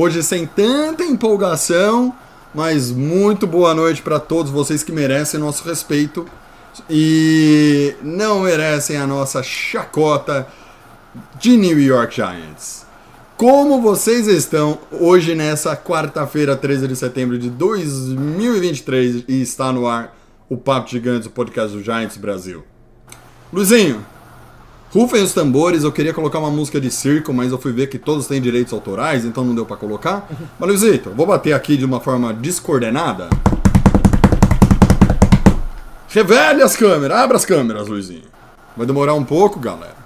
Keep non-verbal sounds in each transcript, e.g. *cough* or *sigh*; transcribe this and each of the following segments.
Hoje sem tanta empolgação, mas muito boa noite para todos vocês que merecem nosso respeito e não merecem a nossa chacota de New York Giants. Como vocês estão hoje nessa quarta-feira, 13 de setembro de 2023 e está no ar o Papo Gigantes, o podcast do Giants Brasil. Luizinho, Rufem os tambores, eu queria colocar uma música de circo, mas eu fui ver que todos têm direitos autorais, então não deu pra colocar. *laughs* Mas Luizito, vou bater aqui de uma forma descoordenada. Revele as câmeras, abra as câmeras, Luizinho. Vai demorar um pouco, galera.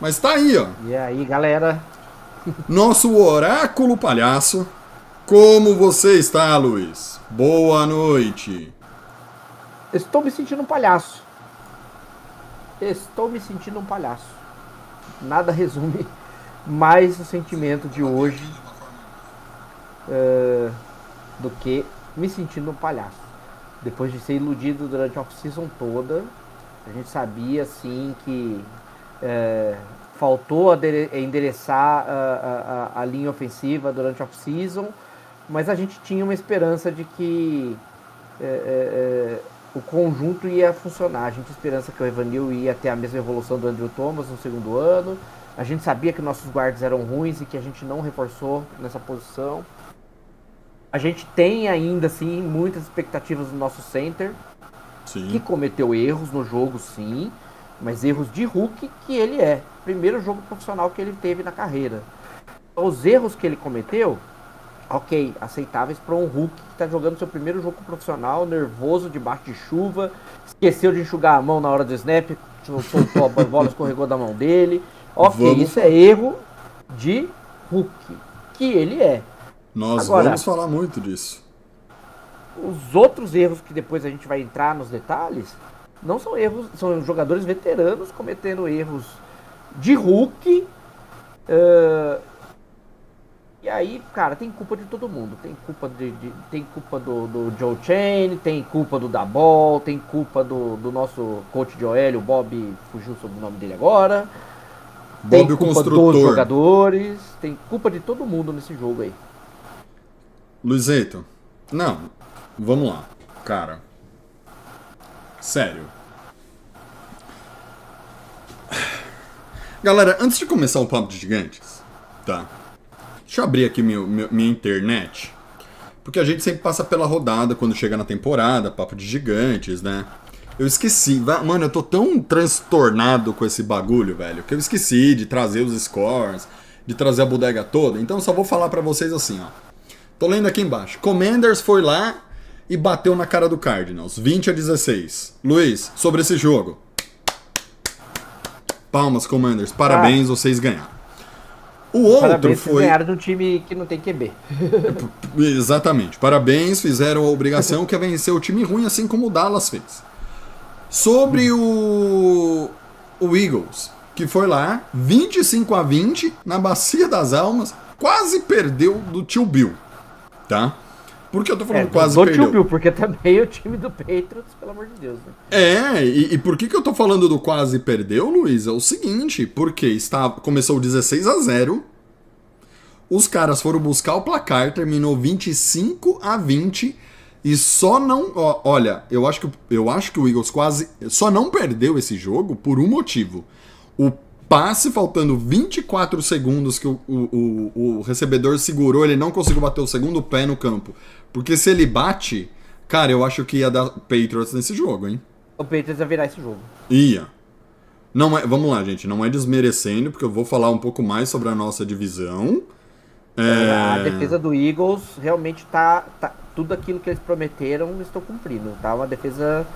Mas tá aí, ó. E aí, galera? *laughs* Nosso oráculo palhaço. Como você está, Luiz? Boa noite. Estou me sentindo um palhaço. Estou me sentindo um palhaço. Nada resume mais o sentimento de hoje eh, do que me sentindo um palhaço. Depois de ser iludido durante a off-season toda, a gente sabia assim que eh, faltou endereçar a, a- a linha ofensiva durante a off-season, mas a gente tinha uma esperança de que eh, o conjunto ia funcionar. A gente tinha esperança que o Evanil ia ter a mesma evolução do Andrew Thomas no segundo ano. A gente sabia que nossos guardas eram ruins e que a gente não reforçou nessa posição. A gente tem ainda assim muitas expectativas no nosso center, que Sim. cometeu erros no jogo, sim, mas erros de Hulk que ele é. Primeiro jogo profissional que ele teve na carreira. Os erros que ele cometeu, ok, aceitáveis para um Hulk que está jogando seu primeiro jogo profissional, nervoso, debaixo de chuva, esqueceu de enxugar a mão na hora do snap, soltou a bola, escorregou da mão dele. Ok, Vamos- isso é erro de Hulk, que ele é. Nós Agora- vamos falar muito disso. Os outros erros que depois a gente vai entrar nos detalhes não são erros, são jogadores veteranos cometendo erros de Hulk. eh, e aí, cara, tem culpa de todo mundo. Tem culpa de, de- tem culpa do, do Joe Chain, tem culpa do Dabol, tem culpa do, do nosso coach de OL, o Bob, fugiu sobre o nome dele agora. Tem Bob o culpa dos jogadores, tem culpa de todo mundo nesse jogo aí. Luizito, não, vamos lá, cara. Sério. Galera, antes de começar o Papo de Gigantes, tá? Deixa eu abrir aqui meu, meu- minha internet. Porque a gente sempre passa pela rodada quando chega na temporada, Papo de Gigantes, né? Eu esqueci, mano, eu tô tão transtornado com esse bagulho, velho, que eu esqueci de trazer os scores, de trazer a bodega toda. Então eu só vou falar pra vocês assim, ó. Tô lendo aqui embaixo. Commanders foi lá e bateu na cara do Cardinals. 20 a 16. Luiz, sobre esse jogo. Palmas, Commanders. Parabéns, vocês ganharam. O outro Parabéns, foi. ganharam de um time que não tem QB. *laughs* Exatamente. Parabéns, fizeram a obrigação que é vencer o time ruim, assim como o Dallas fez. Sobre o, o Eagles, que foi lá, 25 a 20, na Bacia das Almas, quase perdeu do tio Bill. Tá? Por que eu tô falando É, quase do perdeu? Tio Bill, porque também o time do Patriots, pelo amor de Deus, né? É, e, e por que, que eu tô falando do quase perdeu, Luiz? É o seguinte, porque está, começou 16 a 0 os caras foram buscar o placar, terminou 25 a 20 e só não. ó, olha, eu acho, que, eu acho que o Eagles quase. Só não perdeu esse jogo por um motivo. O passe faltando 24 segundos que o, o, o, o recebedor segurou, ele não conseguiu bater o segundo pé no campo. Porque se ele bate, cara, eu acho que ia dar Patriots nesse jogo, hein? O Patriots vai virar esse jogo. Ia. Não é, vamos lá, gente. Não é desmerecendo, porque eu vou falar um pouco mais sobre a nossa divisão. A É, defesa do Eagles realmente tá, tá. Tudo aquilo que eles prometeram, estão cumprindo. Tá uma defesa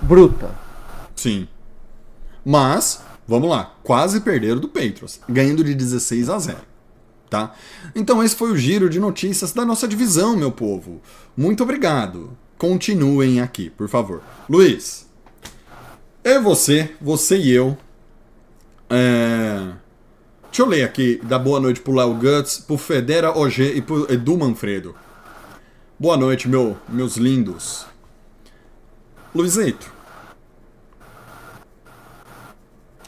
bruta. sim. Mas, vamos lá. Quase perderam do Patriots, ganhando de 16 a 0. tá? Então esse foi o giro de notícias da nossa divisão, meu povo. Muito obrigado. Continuem aqui, por favor. Luiz, e você, você e eu. É... Deixa eu ler aqui, dar boa noite pro Léo Guts, pro Federa OG e pro Edu Manfredo. Boa noite, meu, meus lindos. Luizito.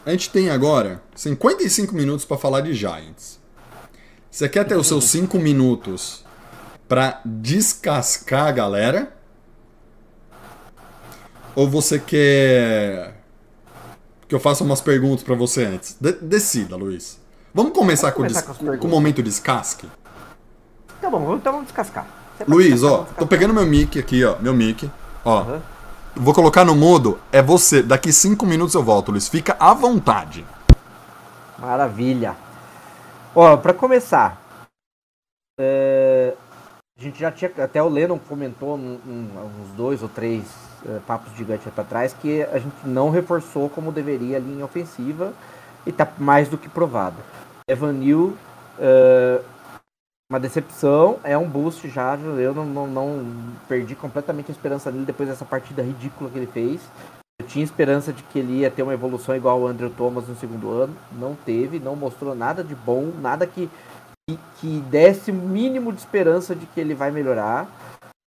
A gente tem agora 55 minutos para falar de Giants. Você quer ter os seus 5 minutos para descascar a galera? Ou você quer que eu faça umas perguntas para você antes? De decida, Luiz. Vamos começar, com, começar o com com o momento descasque? Tá bom, então vamos descascar. Luiz, descascar, ó, vamos tô descascar. pegando meu mic aqui, ó, meu mic. Ó, Aham. Vou colocar no mudo, é você. Daqui 5 minutos eu volto, Luiz. Fica à vontade. Maravilha. Ó, pra começar, é, a gente já tinha, até o Lennon comentou num- num- uns dois ou três é, papos gigantes pra trás que a gente não reforçou como deveria a linha ofensiva e tá mais do que provado. Evan Neal, é, uma decepção, é um boost já, eu não, não, não perdi completamente a esperança nele depois dessa partida ridícula que ele fez. Eu tinha esperança de que ele ia ter uma evolução igual o Andrew Thomas no segundo ano. Não teve, não mostrou nada de bom, nada que, que, que desse o mínimo de esperança de que ele vai melhorar.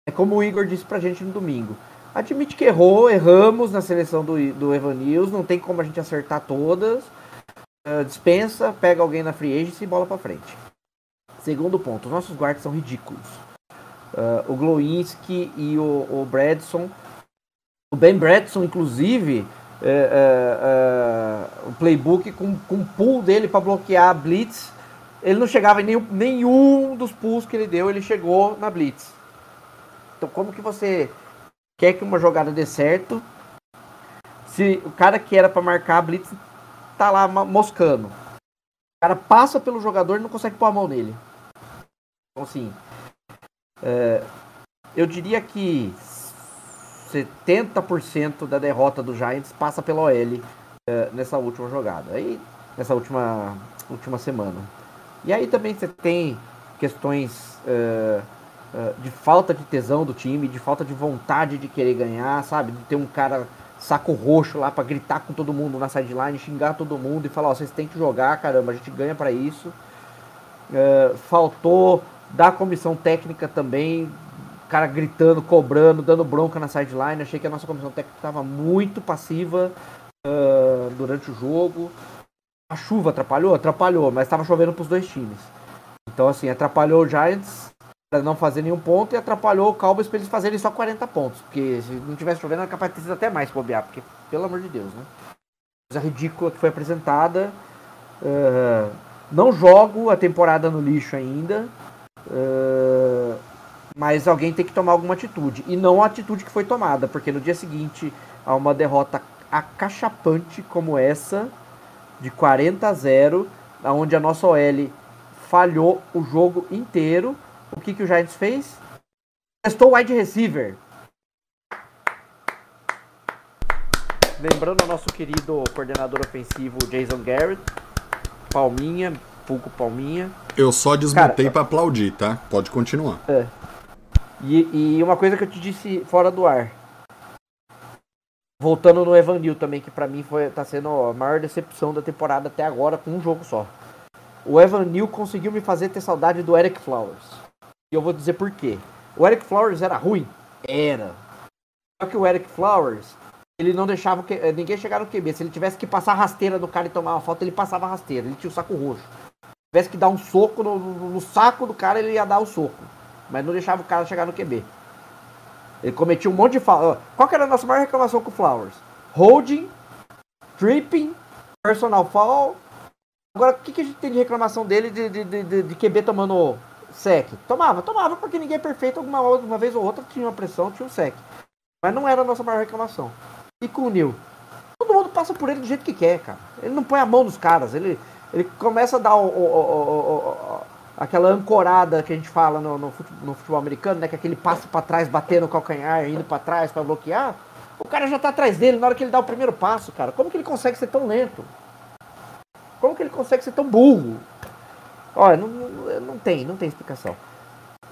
É como o Igor disse pra gente no domingo. Admite que errou, erramos na seleção do, do Evan News, não tem como a gente acertar todas. Ah, dispensa, pega alguém na free agency e bola pra frente. Segundo ponto, os nossos guardas são ridículos. Ah, o Glowinski e o, o Bradson o Ben Bradson, inclusive, é, é, é, o playbook com, com o pull dele para bloquear a Blitz, ele não chegava em nenhum, nenhum dos pulls que ele deu, ele chegou na Blitz. Então, como que você quer que uma jogada dê certo se o cara que era para marcar a Blitz tá lá moscando? O cara passa pelo jogador e não consegue pôr a mão nele. Então, assim, é, eu diria que 70% da derrota do Giants passa pela OL eh, nessa última jogada. Aí, nessa última, última semana. E aí também você tem questões eh, eh, de falta de tesão do time, de falta de vontade de querer ganhar, sabe? De ter um cara saco roxo lá pra gritar com todo mundo na sideline, xingar todo mundo e falar, ó, vocês têm que jogar, caramba, a gente ganha pra isso. Eh, faltou da comissão técnica também, cara gritando, cobrando, dando bronca na sideline. Achei que a nossa comissão técnica estava muito passiva ah, durante o jogo. A chuva atrapalhou? Atrapalhou, mas estava chovendo para os dois times. Então, assim, atrapalhou o Giants para não fazer nenhum ponto e atrapalhou o Cowboys para eles fazerem só 40 pontos. Porque se não tivesse chovendo, era capaz de ter até mais bobear. Porque, pelo amor de Deus, né? Coisa ridícula que foi apresentada. Ah, não jogo a temporada no lixo ainda. Mas alguém tem que tomar alguma atitude. E não a atitude que foi tomada, porque no dia seguinte a uma derrota acachapante como essa, de 40 a 0, onde a nossa OL falhou o jogo inteiro. O que, que o Giants fez? Testou o wide receiver. Lembrando o nosso querido coordenador ofensivo Jason Garrett, Palminha, Fulco Palminha. Eu só desmutei Cara, pra aplaudir, tá? Pode continuar. E, e uma coisa que eu te disse fora do ar. Voltando no Evanil também, que pra mim foi, tá sendo a maior decepção da temporada até agora com um jogo só. O Evanil conseguiu me fazer ter saudade do Eric Flowers. E eu vou dizer por quê. O Eric Flowers era ruim? Era. Só que o Eric Flowers, ele não deixava que- ninguém chegar no QB. Se ele tivesse que passar rasteira no cara e tomar uma falta, ele passava rasteira. Ele tinha o saco roxo. Se tivesse que dar um soco no, no- saco do cara, ele ia dar o soco. Mas não deixava o cara chegar no QB. Ele cometia um monte de falta. Qual que era a nossa maior reclamação com o Flowers? Holding, tripping, personal foul. Agora, o que, que a gente tem de reclamação dele de, de, de, de- de QB tomando sec? Tomava, tomava, porque ninguém é perfeito. Alguma uma vez ou outra tinha uma pressão, tinha um sec. Mas não era a nossa maior reclamação. E com o Neil? Todo mundo passa por ele do jeito que quer, cara. Ele não põe a mão nos caras. Ele, ele começa a dar o- o- o- o- o- aquela ancorada que a gente fala no, no fute- no futebol americano, né? Que é aquele passo pra trás, bater no calcanhar, indo pra trás pra bloquear. O cara já tá atrás dele na hora que ele dá o primeiro passo, cara. Como que ele consegue ser tão lento? Como que ele consegue ser tão burro? Olha, não, não, tem, não tem explicação.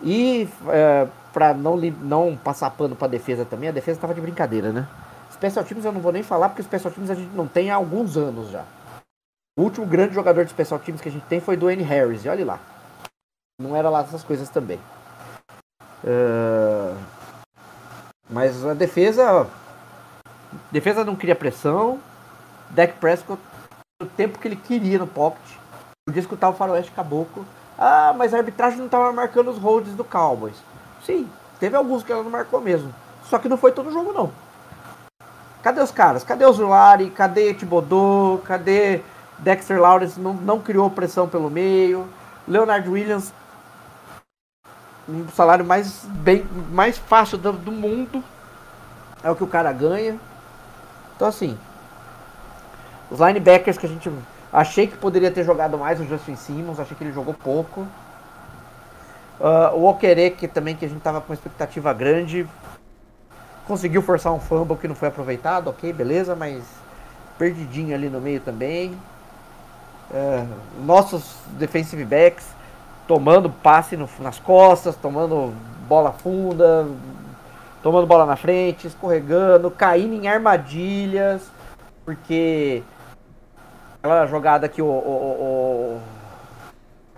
E é, para não, não passar pano pra defesa também, a defesa tava de brincadeira, né? Special Teams eu não vou nem falar, porque Special Teams a gente não tem há alguns anos já. O último grande jogador de Special Teams que a gente tem foi N. Harris, e olha lá. Não era lá essas coisas também. É, Mas a defesa. Defesa não cria pressão. Dak Prescott, o tempo que ele queria no pocket, podia escutar o faroeste caboclo. Ah, mas a arbitragem não estava marcando os holds do Cowboys. Sim, teve alguns que ela não marcou mesmo. Só que não foi todo jogo, não. Cadê os caras? Cadê o Zulari? Cadê Thibodeau? Cadê Dexter Lawrence? Não, não criou pressão pelo meio. Leonard Williams, um salário mais, bem, mais fácil do, do mundo. É o que o cara ganha. Então, assim, os linebackers que a gente achei que poderia ter jogado mais, o Justin Simmons, achei que ele jogou pouco. Ah, o Okereke também, que a gente tava com uma expectativa grande, conseguiu forçar um fumble que não foi aproveitado, ok, beleza, mas perdidinho ali no meio também. Ah, nossos defensive backs tomando passe no- nas costas, tomando bola funda, tomando bola na frente, escorregando, caindo em armadilhas, porque aquela jogada que o, o,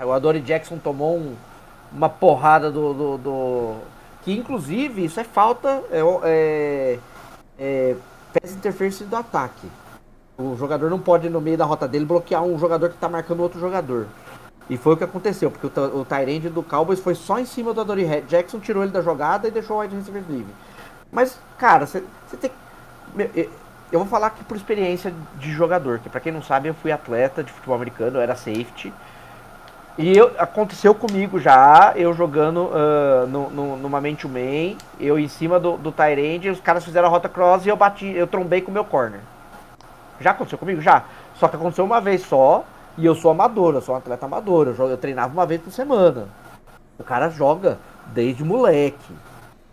o, o Adore Jackson tomou um- uma porrada do, do, do- Que inclusive isso é falta. É, é, é pass interference do ataque. O jogador não pode, no meio da rota dele, bloquear um jogador que está marcando outro jogador. E foi o que aconteceu, porque o, o Tyrande do Cowboys foi só em cima do Adore Jackson, tirou ele da jogada e deixou o wide receiver livre. Mas, cara, você tem. Eu vou falar aqui por experiência de jogador, que pra quem não sabe, eu fui atleta de futebol americano, eu era safety. E eu, aconteceu comigo já, eu jogando ah, no, no, numa man to man, eu em cima do, do Tyrande, os caras fizeram a rota cross e eu bati, eu trombei com o meu corner. Já aconteceu comigo? Já. Só que aconteceu uma vez só, e eu sou amador, eu sou um atleta amador, eu, jogo- eu treinava uma vez por semana. O cara joga desde moleque.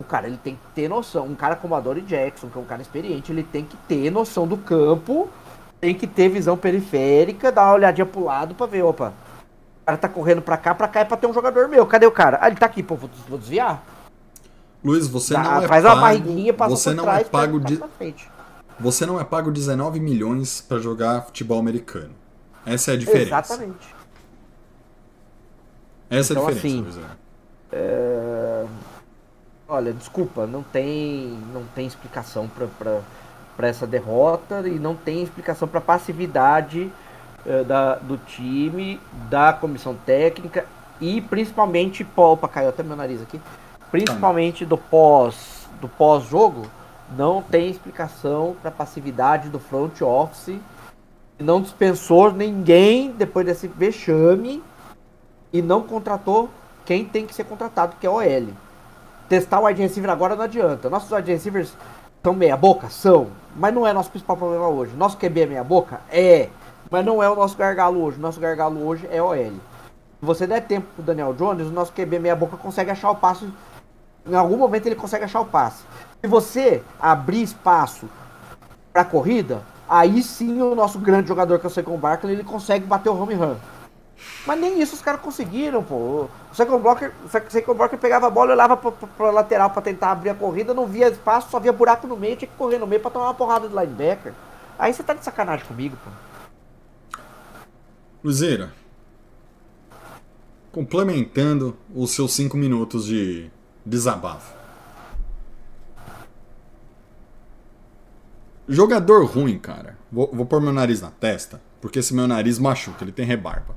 O cara ele tem que ter noção. Um cara como a Dory Jackson, que é um cara experiente, ele tem que ter noção do campo, tem que ter visão periférica, dar uma olhadinha pro lado pra ver, opa. O cara tá correndo pra cá, pra cá é pra ter um jogador meu. Cadê o cara? Ah, ele tá aqui, pô, vou, vou desviar. Luiz, você Dá- não é faz uma pago. barriguinha, passa Você não trás, é pago de. Você não é pago 19 milhões pra jogar futebol americano. Essa é a diferença. Exatamente. Essa é a Então, diferença, assim, é. É, Olha, desculpa, não tem, não tem explicação para essa derrota e não tem explicação para passividade eh, da, do time, da comissão técnica e principalmente, opa, caiu até meu nariz aqui, principalmente do pós do pós-jogo, não tem explicação para passividade do front office. Não dispensou ninguém depois desse vexame e não contratou quem tem que ser contratado, que é o OL. Testar o wide receiver agora não adianta. Nossos wide receivers são meia boca? São. Mas não é nosso principal problema hoje. Nosso QB é meia boca? É. Mas não é o nosso gargalo hoje. Nosso gargalo hoje é OL. Se você der tempo pro Daniel Jones, o nosso QB meia boca consegue achar o passo. Em algum momento ele consegue achar o passe. Se você abrir espaço pra corrida, aí sim o nosso grande jogador que é o Saquon Barkley, ele consegue bater o home run. Mas nem isso os caras conseguiram, pô. O Saquon Blocker, o Saquon Blocker pegava a bola e olhava pra, pra, pra lateral pra tentar abrir a corrida, não via espaço, só via buraco no meio, tinha que correr no meio pra tomar uma porrada de linebacker. Aí você tá de sacanagem comigo, pô. Luzeira, complementando os seus cinco minutos de desabafo. Jogador ruim, cara. Vou, vou pôr meu nariz na testa, porque esse meu nariz machuca, ele tem rebarba.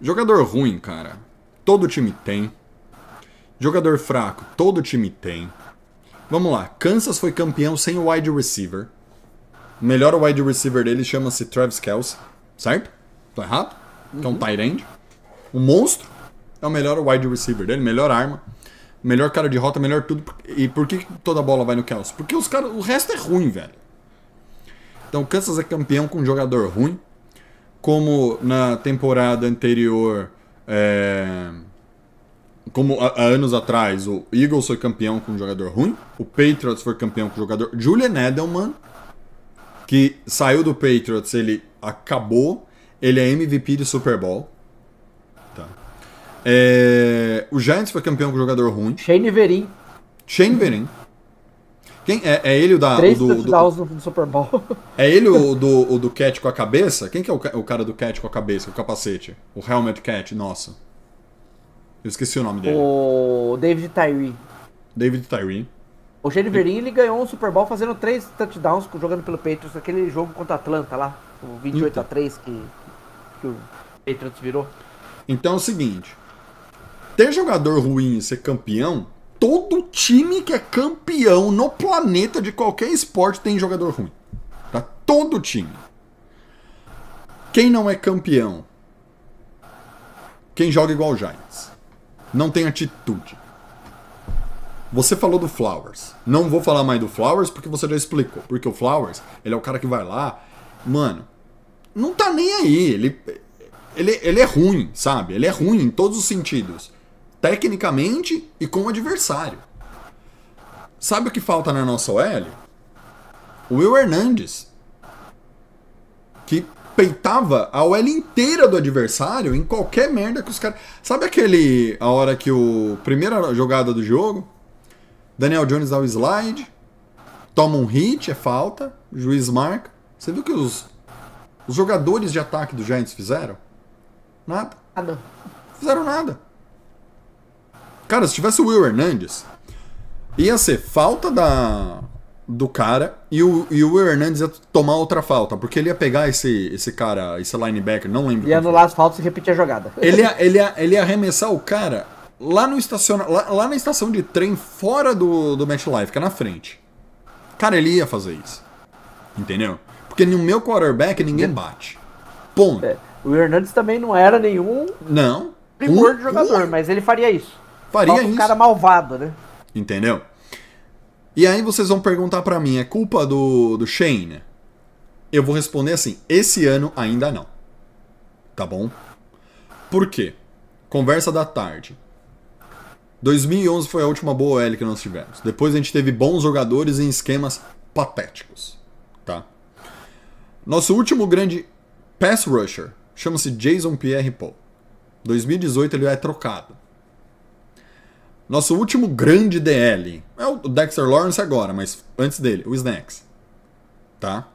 Jogador ruim, cara. Todo time tem. Jogador fraco, todo time tem. Vamos lá, Kansas foi campeão sem o wide receiver. O melhor wide receiver dele chama-se Travis Kelce, certo? Tô errado? Que é um tight end. O monstro é o melhor wide receiver dele, melhor arma, melhor cara de rota, melhor tudo. E por que toda bola vai no Kelce? Porque os cara, o resto é ruim, velho. Então, Kansas é campeão com um jogador ruim. Como na temporada anterior, é, como há anos atrás, o Eagles foi campeão com um jogador ruim. O Patriots foi campeão com jogador. Julian Edelman, que saiu do Patriots, ele acabou. Ele é MVP de Super Bowl. É, o Giants foi campeão com jogador ruim. Shane Verin, Shane Verin. Quem, é, é ele o da. três o do, do- no Super Bowl. é ele o *laughs* do, o do catch com a cabeça? Quem que é o, o cara do catch com a cabeça, o capacete? O helmet catch, nossa. Eu esqueci o nome dele. o David Tyree. David Tyree. O Shane Verin, ele ganhou um Super Bowl fazendo três touchdowns jogando pelo Patriots, aquele jogo contra a Atlanta lá, o 28 Então. a 3 que, que o Patriots virou. Então é o seguinte: ter jogador ruim ser campeão, todo time que é campeão no planeta de qualquer esporte tem jogador ruim. Tá? Todo time. Quem não é campeão? Quem joga igual o Giants. Não tem atitude. Você falou do Flowers. Não vou falar mais do Flowers porque você já explicou. Porque o Flowers, ele é o cara que vai lá. Mano, não tá nem aí. Ele, ele, ele é ruim, sabe? Ele é ruim em todos os sentidos. Tecnicamente e com o adversário. Sabe o que falta na nossa OL? O Will Hernandes. Que peitava a OL inteira do adversário em qualquer merda que os caras. Sabe aquele. A hora que o. Primeira jogada do jogo. Daniel Jones dá o slide. Toma um hit, é falta. Juiz marca. Você viu que os, os jogadores de ataque do Giants fizeram? Nada. Não. Fizeram nada. Cara, se tivesse o Will Hernandes, ia ser falta da do cara e o, e o Will Hernandes ia tomar outra falta, porque ele ia pegar esse, esse cara, esse linebacker, não lembro. Foi. anular as faltas e repetir a jogada. Ele ia, *laughs* ele, ia, ele ia arremessar o cara lá no estaciona, lá, lá na estação de trem fora do, do MetLife, que é na frente. Cara, ele ia fazer isso. Entendeu? Porque no meu quarterback ninguém bate. Ponto. É, O Hernandes também não era nenhum Não. primor Um- de jogador, um mas ele faria isso. Faria Falta um isso. cara malvado, né? Entendeu? E aí vocês vão perguntar pra mim, é culpa do, do Shane? Eu vou responder assim, esse ano ainda não. Tá bom? Por quê? Conversa da tarde. 2011 foi a última boa OL que nós tivemos. Depois a gente teve bons jogadores em esquemas patéticos. Tá? Nosso último grande pass rusher chama-se Jason Pierre-Paul. 2018 ele é trocado. Nosso último grande DL é o Dexter Lawrence agora, mas antes dele, o Snacks. Tá?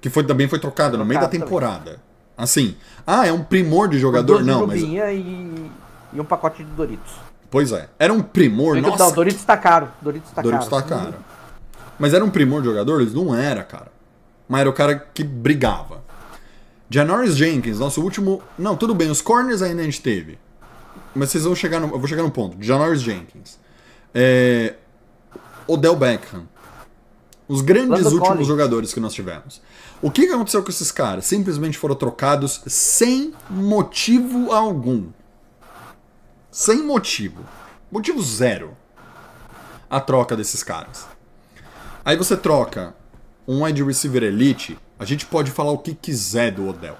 Que foi, também foi trocado no meio da Trocado temporada. Assim, ah, é um primor de jogador? Não, mas. Rubinha e, e um pacote de Doritos. Pois é. Era um primor, Não, nossa. Doritos tá caro. Doritos tá Doritos caro. tá caro. Mas era um primor de jogador? Eles não era, cara. Mas era o cara que brigava. Janoris Jenkins, nosso último. Não, tudo bem, os corners ainda a gente teve. Mas vocês vão chegar no. Eu vou chegar no ponto. Janoris Jenkins. É... Odell Beckham. Os grandes Lando últimos Collins. jogadores que nós tivemos. O que que aconteceu com esses caras? Simplesmente foram trocados sem motivo algum. Sem motivo. Motivo zero. A troca desses caras. Aí você troca um wide receiver elite, a gente pode falar o que quiser do Odell.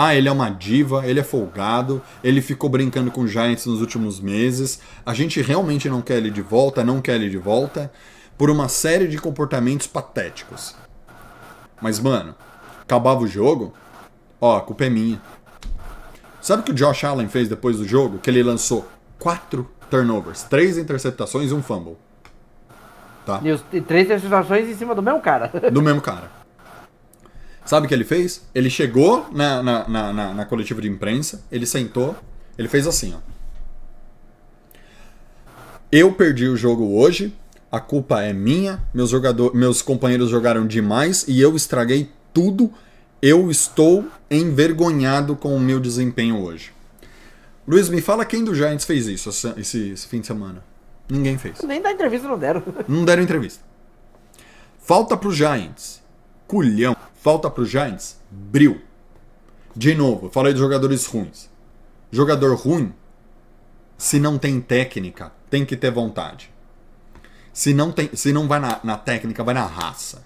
Ah, ele é uma diva, ele é folgado, ele ficou brincando com o Giants nos últimos meses. A gente realmente não quer ele de volta, não quer ele de volta, por uma série de comportamentos patéticos. Mas, mano, acabava o jogo, ó, a culpa é minha. Sabe o que o Josh Allen fez depois do jogo? Que ele lançou quatro turnovers, três interceptações e um fumble. Tá? E, os, e três interceptações em cima do mesmo cara. do mesmo cara. Sabe o que ele fez? Ele chegou na, na, na, na, na coletiva de imprensa, ele sentou, ele fez assim, ó. Eu perdi o jogo hoje, a culpa é minha, meus, jogador, meus companheiros jogaram demais e eu estraguei tudo. Eu estou envergonhado com o meu desempenho hoje. Luiz, me fala quem do Giants fez isso esse, esse fim de semana. Ninguém fez. Nem da entrevista não deram. Não deram entrevista. Falta pro Giants. Culhão. Falta pro Giants. Bril. De novo, eu falei de jogadores ruins. Jogador ruim, se não tem técnica, tem que ter vontade. Se não, tem, se não vai na, na técnica, vai na raça.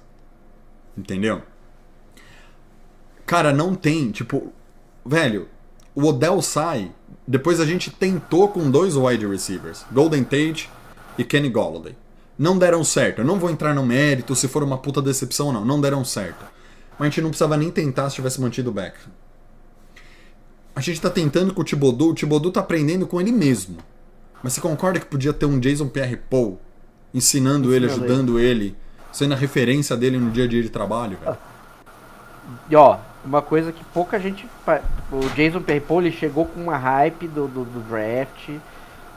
Entendeu? Cara, não tem, tipo, velho, o Odell sai. Depois a gente tentou com dois wide receivers, Golden Tate e Kenny Golladay. Não deram certo. Eu não vou entrar no mérito se for uma puta decepção não. Não deram certo. Mas a gente não precisava nem tentar se tivesse mantido o Beckham. a gente tá tentando com o Thibodeau, o Thibodeau tá aprendendo com ele mesmo. Mas você concorda que podia ter um Jason Pierre-Paul ensinando ele, ajudando ele, sendo a referência dele no dia a dia de trabalho, velho? E ó, uma coisa que pouca gente. O Jason Pierre-Paul ele chegou com uma hype do, do, do draft.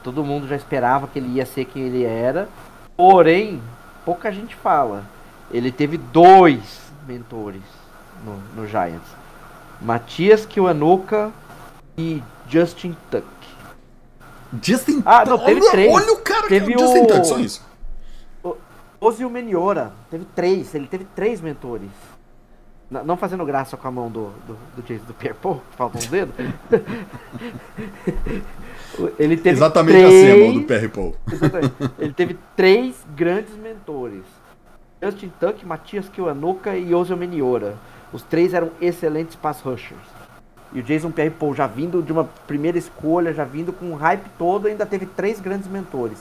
Todo mundo já esperava que ele ia ser quem ele era. Porém, pouca gente fala. Ele teve dois mentores no, no Giants: Matias Kiwanuka e Justin Tuck. Justin Ah, não, teve olha, três. olha o cara Teve que é o Justin o- Tuck, só isso. Ozil Meniora teve três, ele teve três mentores. N- não fazendo graça com a mão do, do, do Jason do Pierre Paul, que falta um dedo. *laughs* ele teve Exatamente três, assim a mão do Pierre-Paul. Exatamente. Ele teve três grandes mentores. Justin Tuck, Matias Kiwanuka e Ozil Meniora. Os três eram excelentes pass rushers. E o Jason Pierre-Paul já vindo de uma primeira escolha, já vindo com um hype todo, ainda teve três grandes mentores.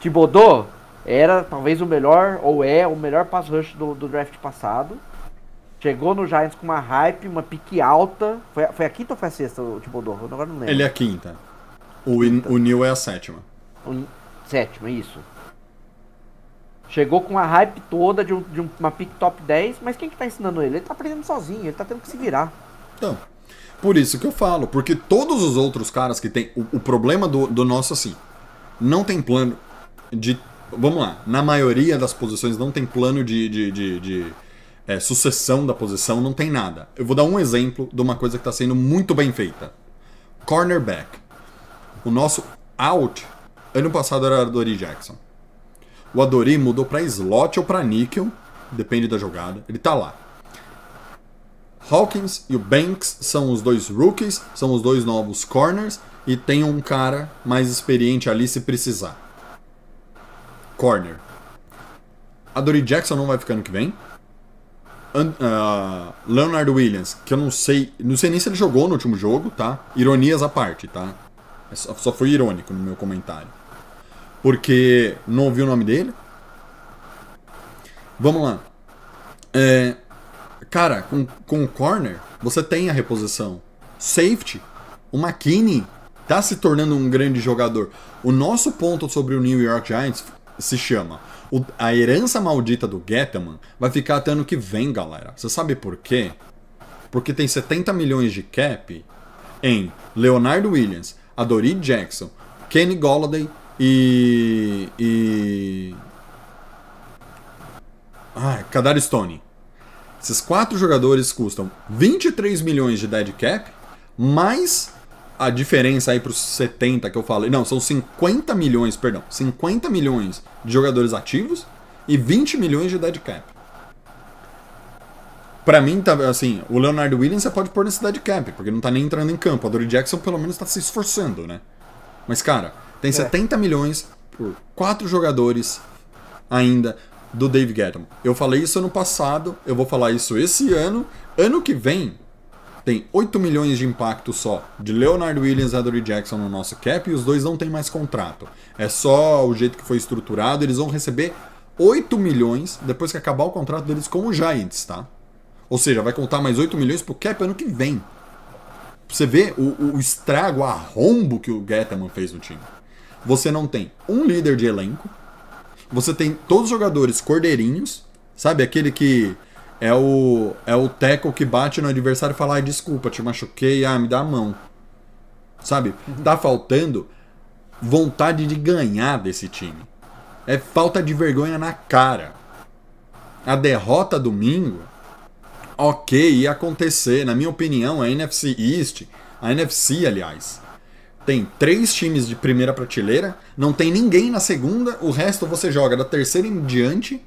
Thibodeau era talvez o melhor, ou é o melhor pass rush do, do draft passado. Chegou no Giants com uma hype, uma pique alta. Foi, a- foi a quinta ou foi a sexta, o Thibodeau? Eu agora não lembro. Ele é a quinta. O, In- o Neil é a sétima. Um- sétima, isso. Chegou com a hype toda de, um- de um- uma pick top 10, mas quem que tá ensinando ele? Ele tá aprendendo sozinho, ele tá tendo que se virar. Então, por isso que eu falo, porque todos os outros caras que tem. O, o problema do, do nosso, assim, não tem plano de. Vamos lá, na maioria das posições não tem plano de, de, de, de, é, sucessão da posição, não tem nada. Eu vou dar um exemplo de uma coisa que está sendo muito bem feita: cornerback. O nosso out, ano passado era Adori Jackson. O Adori mudou para slot ou para níquel, depende da jogada. Ele tá lá. Hawkins e o Banks são os dois rookies, são os dois novos corners e tem um cara mais experiente ali se precisar. Corner. A Dory Jackson não vai ficar ano que vem. An- ah, Leonard Williams, que eu não sei, não sei nem se ele jogou no último jogo, tá? Ironias à parte, tá? É Só, só foi irônico no meu comentário. Porque não ouvi o nome dele. Vamos lá. É, Cara, com, com o corner, você tem a reposição. Safety, o McKinney tá se tornando um grande jogador. O nosso ponto sobre o New York Giants se chama o- a herança maldita do Gettman vai ficar até ano que vem, galera. Você sabe por quê? Porque tem 70 milhões de cap em Leonardo Williams, Adoree Jackson, Kenny Golladay e. e. Ah, Kadar Stone. Esses quatro jogadores custam 23 milhões de dead cap, mais a diferença aí para os 70 que eu falei. Não, são 50 milhões, perdão. 50 milhões de jogadores ativos e 20 milhões de dead cap. Pra mim, tá, assim, o Leonardo Williams você pode pôr nesse dead cap, porque não tá nem entrando em campo. A Dory Jackson pelo menos tá se esforçando, né? Mas, cara, tem 70 milhões por quatro jogadores ainda do Dave Gettman. Eu falei isso ano passado, eu vou falar isso esse ano. Ano que vem, tem 8 milhões de impacto só de Leonard Williams e Adoree Jackson no nosso cap e os dois não tem mais contrato. É só o jeito que foi estruturado, eles vão receber 8 milhões depois que acabar o contrato deles com o Giants, tá? Ou seja, vai contar mais 8 milhões pro cap ano que vem. Você ver o, o estrago, o arrombo que o Gettman fez no time. Você não tem um líder de elenco, você tem todos os jogadores cordeirinhos, sabe? Aquele que é o é o tackle que bate no adversário e fala: Ai, desculpa, te machuquei, ah, me dá a mão. Sabe? Tá faltando vontade de ganhar desse time. É falta de vergonha na cara. A derrota domingo, ok, ia acontecer. Na minha opinião, a NFC East, a NFC, aliás, tem três times de primeira prateleira, não tem ninguém na segunda, o resto você joga da terceira em diante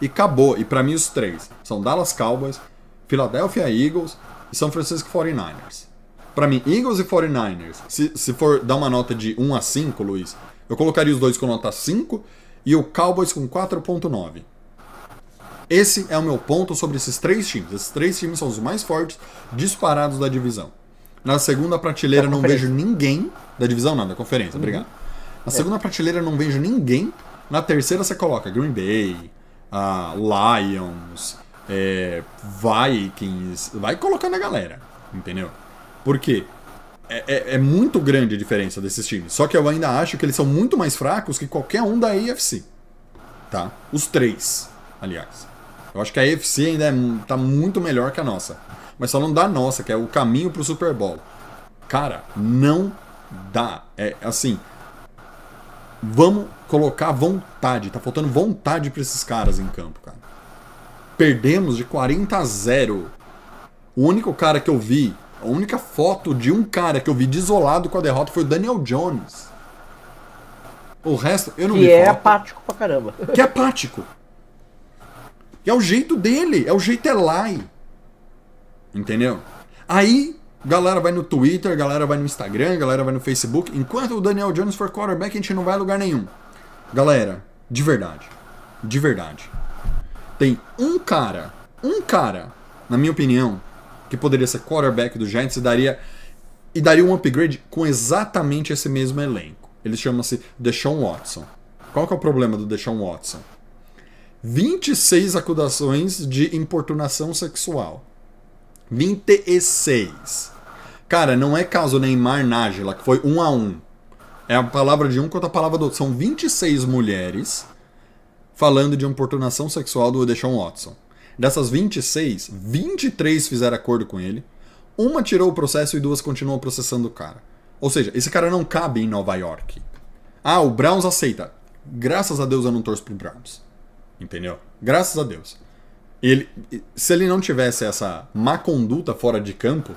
e acabou. E pra mim os três são Dallas Cowboys, Philadelphia Eagles e São Francisco 49ers. Pra mim, Eagles e 49ers, se, se for dar uma nota de 1 a 5, Luiz, eu colocaria os dois com nota 5 e o Cowboys com 4.9. Esse é o meu ponto sobre esses três times. Esses três times são os mais fortes, disparados da divisão. Na segunda prateleira Da não vejo ninguém. Da divisão não, da conferência, obrigado. Na segunda prateleira não vejo ninguém. Na terceira você coloca Green Bay, ah, Lions, é, Vikings. Vai colocando a galera, entendeu? Por quê? é, é- é muito grande a diferença desses times. Só que eu ainda acho que eles são muito mais fracos que qualquer um da AFC. Tá? Os três, aliás. Eu acho que a AFC ainda é, tá muito melhor que a nossa. Mas falando da nossa, que é o caminho pro Super Bowl. Cara, não dá. É assim. Vamos colocar vontade. Tá faltando vontade pra esses caras em campo, cara. Perdemos de 40 a 0. O único cara que eu vi, a única foto de um cara que eu vi desolado com a derrota foi o Daniel Jones. O resto, eu não Que vi é foto. apático pra caramba. Que é apático. E é o jeito dele, é o jeito Eli. Entendeu? Aí, galera vai no Twitter, galera vai no Instagram, galera vai no Facebook. Enquanto o Daniel Jones for quarterback, a gente não vai a lugar nenhum. Galera, de verdade. De verdade. Tem um cara, um cara, na minha opinião, que poderia ser quarterback do Giants e daria, e daria um upgrade com exatamente esse mesmo elenco. Ele chama-se Deshaun Watson. Qual que é o problema do Deshaun Watson? 26 acusações de importunação sexual. 26. Cara, não é caso Neymar Nájila, que foi um a um. É a palavra de um contra a palavra do outro. São 26 mulheres falando de importunação sexual do Deshaun Watson. Dessas 26, 23 fizeram acordo com ele. Uma tirou o processo e duas continuam processando o cara. Ou seja, esse cara não cabe em Nova York. Ah, o Browns aceita. Graças a Deus eu não torço pro Browns. Entendeu? Graças a Deus. Ele, se ele não tivesse essa má conduta fora de campo,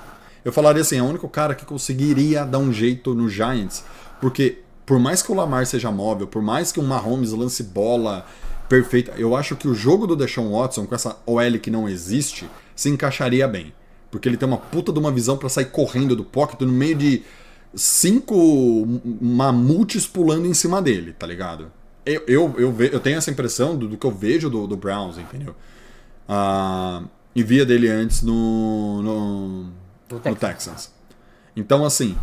eu falaria assim, é o único cara que conseguiria dar um jeito no Giants, porque por mais que o Lamar seja móvel, por mais que o Mahomes lance bola perfeita, eu acho que o jogo do Deshaun Watson com essa OL que não existe se encaixaria bem, porque ele tem uma puta de uma visão pra sair correndo do pocket no meio de cinco mamutes pulando em cima dele, tá ligado? Eu, eu, eu, ve- eu tenho essa impressão do, do que eu vejo do, do Browns, entendeu? E via dele antes no, no, No no Texans. Texans. Então, assim,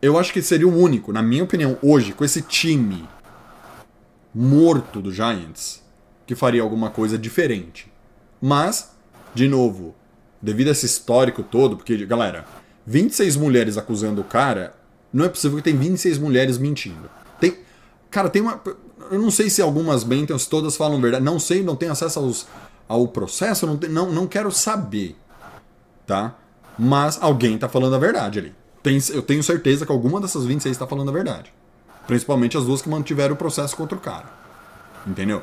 eu acho que seria o único, na minha opinião, hoje, com esse time morto do Giants, que faria alguma coisa diferente. Mas, de novo, devido a esse histórico todo, porque, galera, 26 mulheres acusando o cara, não é possível que tem 26 mulheres mentindo. Tem. Cara, tem uma. Eu não sei se algumas se todas falam verdade. Não sei, não tenho acesso aos, ao processo, não, não, não quero saber. Tá? Mas alguém tá falando a verdade ali. Tem- eu tenho certeza que alguma dessas 26 tá falando a verdade. Principalmente as duas que mantiveram o processo contra o cara. Entendeu?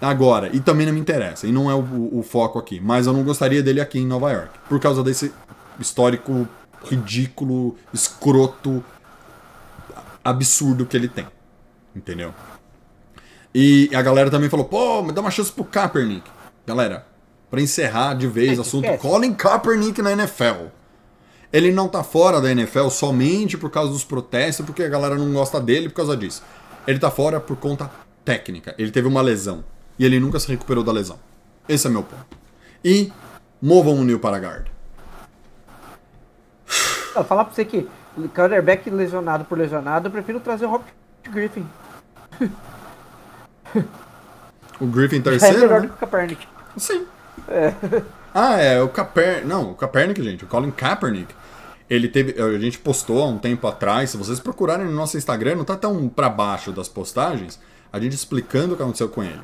Agora, e também não me interessa, e não é o, o- o foco aqui, mas eu não gostaria dele aqui em Nova York. Por causa desse histórico ridículo, escroto, absurdo que ele tem. Entendeu? E a galera também falou, pô, me dá uma chance pro Kaepernick. Galera, pra encerrar de vez o assunto, Esquece. Colin Kaepernick na NFL. Ele não tá fora da NFL somente por causa dos protestos, porque a galera não gosta dele por causa disso. Ele tá fora por conta técnica. Ele teve uma lesão. E ele nunca se recuperou da lesão. Esse é meu ponto. E movam o Neil para guard. Eu falar pra você que quarterback lesionado por lesionado, eu prefiro trazer o Robert Griffin. *laughs* *laughs* O Griffin É terceiro, melhor né? do que o Kaepernick. Sim. *laughs* Ah, é o Kaepernick. Não, o Kaepernick, gente. O Colin Kaepernick. Ele teve. A gente postou há um tempo atrás. Se vocês procurarem no nosso Instagram, não tá tão pra baixo das postagens. A gente explicando o que aconteceu com ele.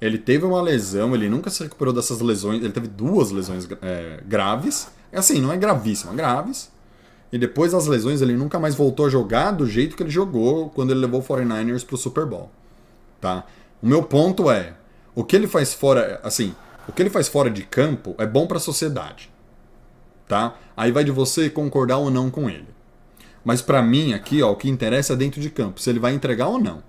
Ele teve uma lesão, ele nunca se recuperou dessas lesões. Ele teve duas lesões é, graves. Assim, não é gravíssima, graves. E depois das lesões, ele nunca mais voltou a jogar do jeito que ele jogou quando ele levou o 49ers pro Super Bowl tá? O meu ponto é, o que ele faz fora, assim, o que ele faz fora de campo é bom para a sociedade, tá? Aí vai de você concordar ou não com ele. Mas para mim aqui, ó, o que interessa é dentro de campo, se ele vai entregar ou não,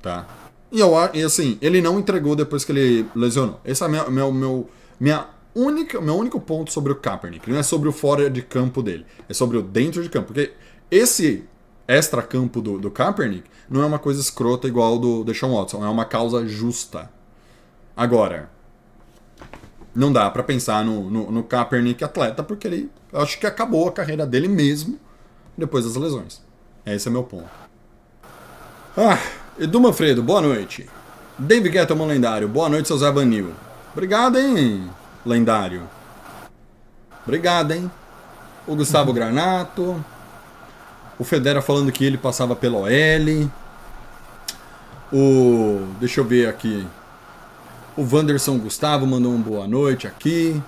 tá? E eu e assim, ele não entregou depois que ele lesionou. Esse é meu, meu, meu minha única, meu único ponto sobre o Kaepernick. Não é sobre o fora de campo dele, é sobre o dentro de campo, porque esse extra-campo do, do Kaepernick não é uma coisa escrota igual do Deshaun Watson, é uma causa justa. Agora, não dá pra pensar no, no, no Kaepernick atleta, porque ele acho que acabou a carreira dele mesmo depois das lesões. Esse é meu ponto. Ah, Edu Manfredo, boa noite. David Gettleman Lendário, boa noite, seu Zé Vanil. Obrigado, hein, Lendário. Obrigado, hein. O Gustavo Granato. O Federa falando que ele passava pela OL. O. Deixa eu ver aqui. O Wanderson Gustavo mandou um boa noite aqui.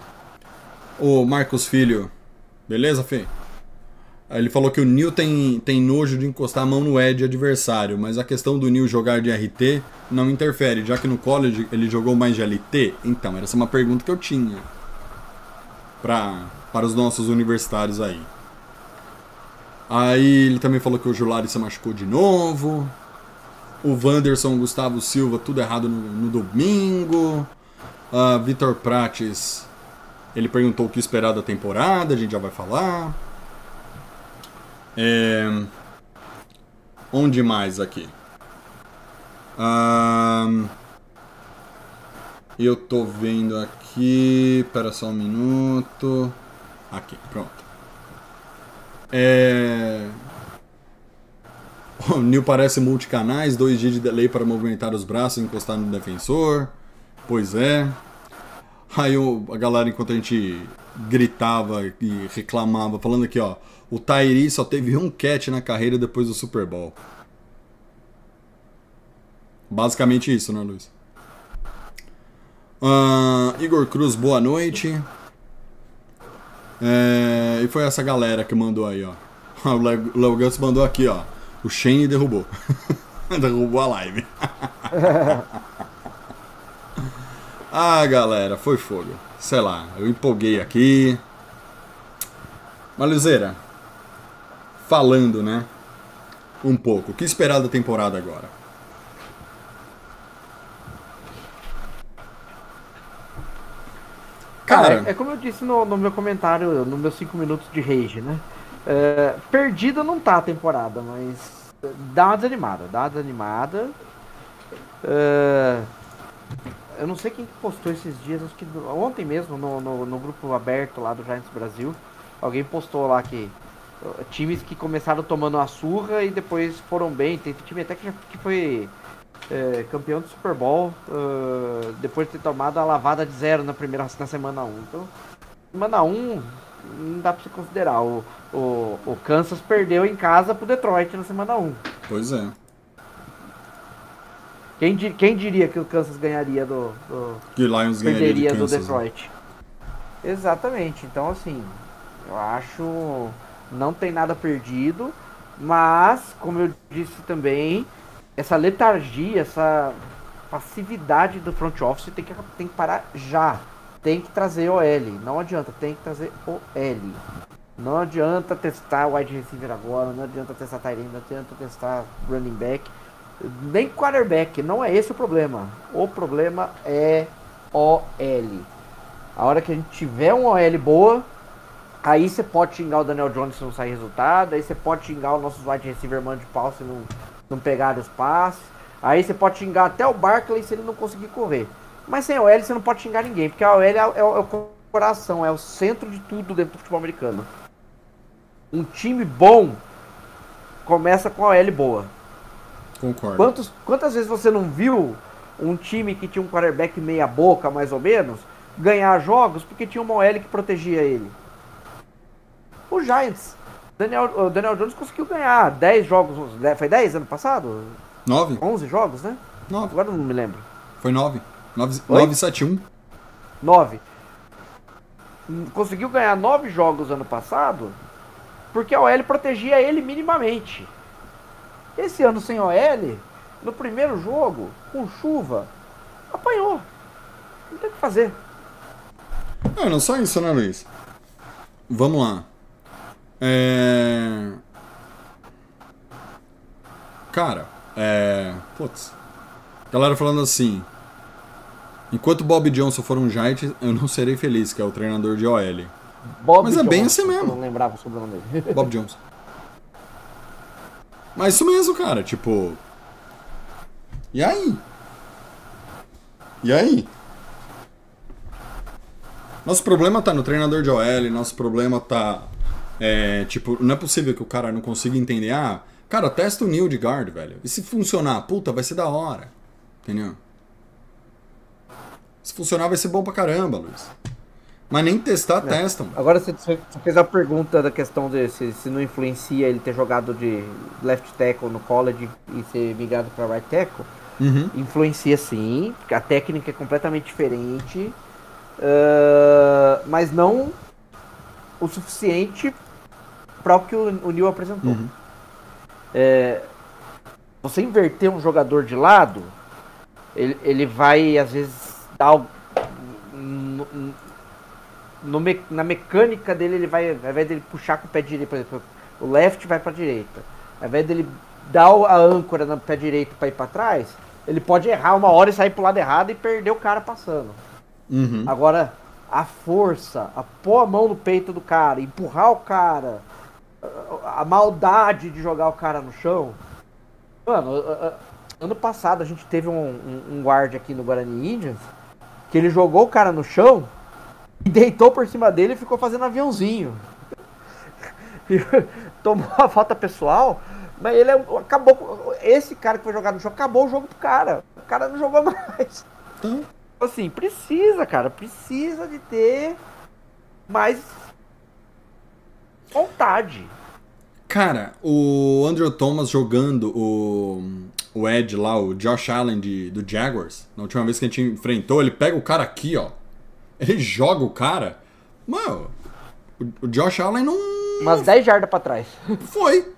O Marcos Filho. Beleza, Fê? Ele falou que o Nil tem, tem nojo de encostar a mão no Ed adversário, mas a questão do Nil jogar de RT não interfere, já que no college ele jogou mais de LT. Então, essa é uma pergunta que eu tinha pra, para os nossos universitários aí. Aí ele também falou que o Julari se machucou de novo. O Wanderson Gustavo Silva, tudo errado no, no domingo. Ah, Vitor Prates, ele perguntou o que esperar da temporada, a gente já vai falar. É... Onde mais aqui? Ahn, Eu tô vendo aqui. Pera só um minuto. Aqui, pronto. É. *laughs* O Nil parece multicanais, 2G de delay para movimentar os braços e encostar no defensor. Pois é. Aí a galera, enquanto a gente gritava e reclamava, falando aqui, ó. O Tairi só teve um catch na carreira depois do Super Bowl. Basicamente isso, né, Luiz? Ah, Igor Cruz, boa noite. É, e foi essa galera que mandou aí, ó. *laughs* O Léo Léo Gans mandou aqui, ó. O Shane derrubou. *laughs* derrubou a live. *laughs* ah, galera, foi fogo. Sei lá, eu empolguei aqui. Maluzeira, falando, né? Um pouco. O que esperar da temporada agora? Cara, é, é como eu disse no, no meu comentário, nos meus 5 minutos de rage, né? É, perdida não tá a temporada, mas dá uma desanimada, dá uma desanimada. É, eu não sei quem que postou esses dias, acho que ontem mesmo, no, no, no grupo aberto lá do Giants Brasil, alguém postou lá que times que começaram tomando uma surra e depois foram bem. Tem time até que, que foi é, campeão do Super Bowl uh, depois de ter tomado a lavada de zero na primeira na semana 1. Então, semana 1 não dá pra se considerar. O, o, o Kansas perdeu em casa pro Detroit na semana 1. pois é. Quem, quem diria que o Kansas ganharia do, do Que Lions ganharia de perderia do Kansas, né? Detroit? Exatamente. Então, assim, eu acho não tem nada perdido, mas como eu disse também, essa letargia, essa passividade do front office tem que, tem que parar já. Tem que trazer OL. Não adianta, tem que trazer OL. Não adianta testar wide receiver agora, não adianta testar end, não adianta testar running back, nem quarterback, não é esse o problema. O problema é OL. A hora que a gente tiver uma OL boa, aí você pode xingar o Daniel Jones se não sair resultado, aí você pode xingar os nossos wide receiver mano de pau se não, não pegar os passes, aí você pode xingar até o Barkley se ele não conseguir correr. Mas sem OL você não pode xingar ninguém, porque a OL é, é o- é o coração, é o centro de tudo dentro do futebol americano. Um time bom começa com a OL boa. Concordo. Quantos, quantas vezes você não viu um time que tinha um quarterback meia boca, mais ou menos, ganhar jogos porque tinha uma OL que protegia ele? O Giants. Daniel, o Daniel Jones conseguiu ganhar 10 jogos, foi 10 ano passado? Nove? 11 jogos, né? Nove. Agora eu não me lembro. Foi nove. Nove, Oi? nove sete um. 9. Conseguiu ganhar 9 jogos ano passado porque a OL protegia ele minimamente. Esse ano sem OL, no primeiro jogo, com chuva, apanhou. Não tem o que fazer. Não, não só isso, né, Luiz? Vamos lá. É... Cara, é... Putz. Galera falando assim... Enquanto Bob Johnson for um Giant, eu não serei feliz, que é o treinador de OL. Bob Mas é bem Johnson, assim mesmo. Não lembrava o sobrenome dele. *laughs* Bob Johnson. Mas isso mesmo, cara, tipo... E aí? E aí? Nosso problema tá no treinador de OL, nosso problema tá. É, tipo, não é possível que o cara não consiga entender. Ah, cara, testa o Neil de guard, velho. E se funcionar, puta, vai ser da hora. Entendeu? Se funcionar, vai ser bom pra caramba, Luiz. Mas nem testar, É. testam. Agora você fez a pergunta da questão de se, se não influencia ele ter jogado de left tackle no college e ser migrado para right tackle. Uhum. Influencia sim, porque a técnica é completamente diferente, ah, mas não o suficiente para o que o, o Neil apresentou. Uhum. É, você inverter um jogador de lado, ele, ele vai às vezes dar o- no- no me- na mecânica dele, ele vai, ao invés dele puxar com o pé direito, por exemplo, o left vai para direita, ao invés dele dar o- a âncora no pé direito para ir para trás, ele pode errar uma hora e sair pro lado errado e perder o cara passando. Uhum. Agora, a força, a pôr a mão no peito do cara, empurrar o cara, a- maldade de jogar o cara no chão. Mano, ano passado a gente teve um, um, um guard aqui no Guarani Indians que ele jogou o cara no chão e deitou por cima dele e ficou fazendo aviãozinho. *laughs* Tomou a falta pessoal, mas ele é- acabou. Esse cara que foi jogar no chão acabou o jogo pro cara. O cara não jogou *laughs* mais. Então, Assim, precisa, cara, precisa de ter mais vontade. cara, o Andrew Thomas jogando o, o Ed lá, o Josh Allen de, do Jaguars, na última vez que a gente enfrentou, ele pega o cara aqui, ó. Ele joga o cara. Mano, o, o Josh Allen não Umas 10 jardas pra trás. *laughs* foi.